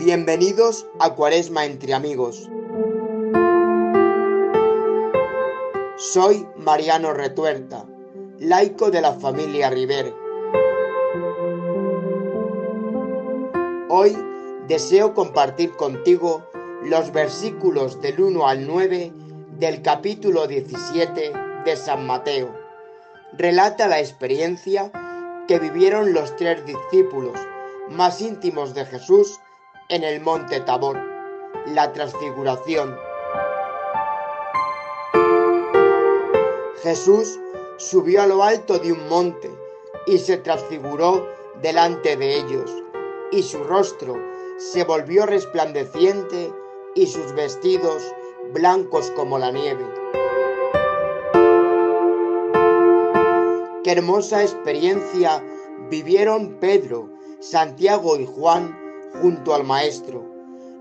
Bienvenidos a Cuaresma entre amigos. Soy Mariano Retuerta, laico de la familia River. Hoy deseo compartir contigo los versículos del 1 al 9 del capítulo 17 de San Mateo. Relata la experiencia que vivieron los tres discípulos más íntimos de Jesús en el monte Tabor, la transfiguración. Jesús subió a lo alto de un monte y se transfiguró delante de ellos, y su rostro se volvió resplandeciente y sus vestidos blancos como la nieve. Qué hermosa experiencia vivieron Pedro, Santiago y Juan junto al Maestro,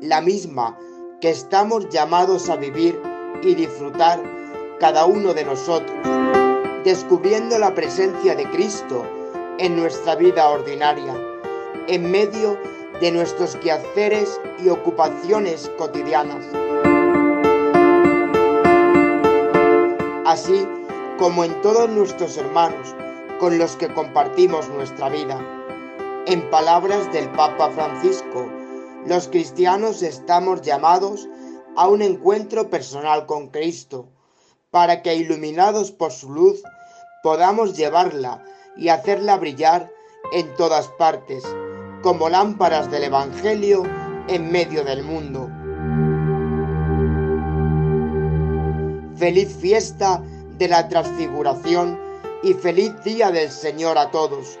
la misma que estamos llamados a vivir y disfrutar cada uno de nosotros, descubriendo la presencia de Cristo en nuestra vida ordinaria, en medio de nuestros quehaceres y ocupaciones cotidianas. Así como en todos nuestros hermanos con los que compartimos nuestra vida. En palabras del Papa Francisco, los cristianos estamos llamados a un encuentro personal con Cristo, para que iluminados por su luz podamos llevarla y hacerla brillar en todas partes, como lámparas del Evangelio en medio del mundo. Feliz fiesta de la transfiguración y feliz día del Señor a todos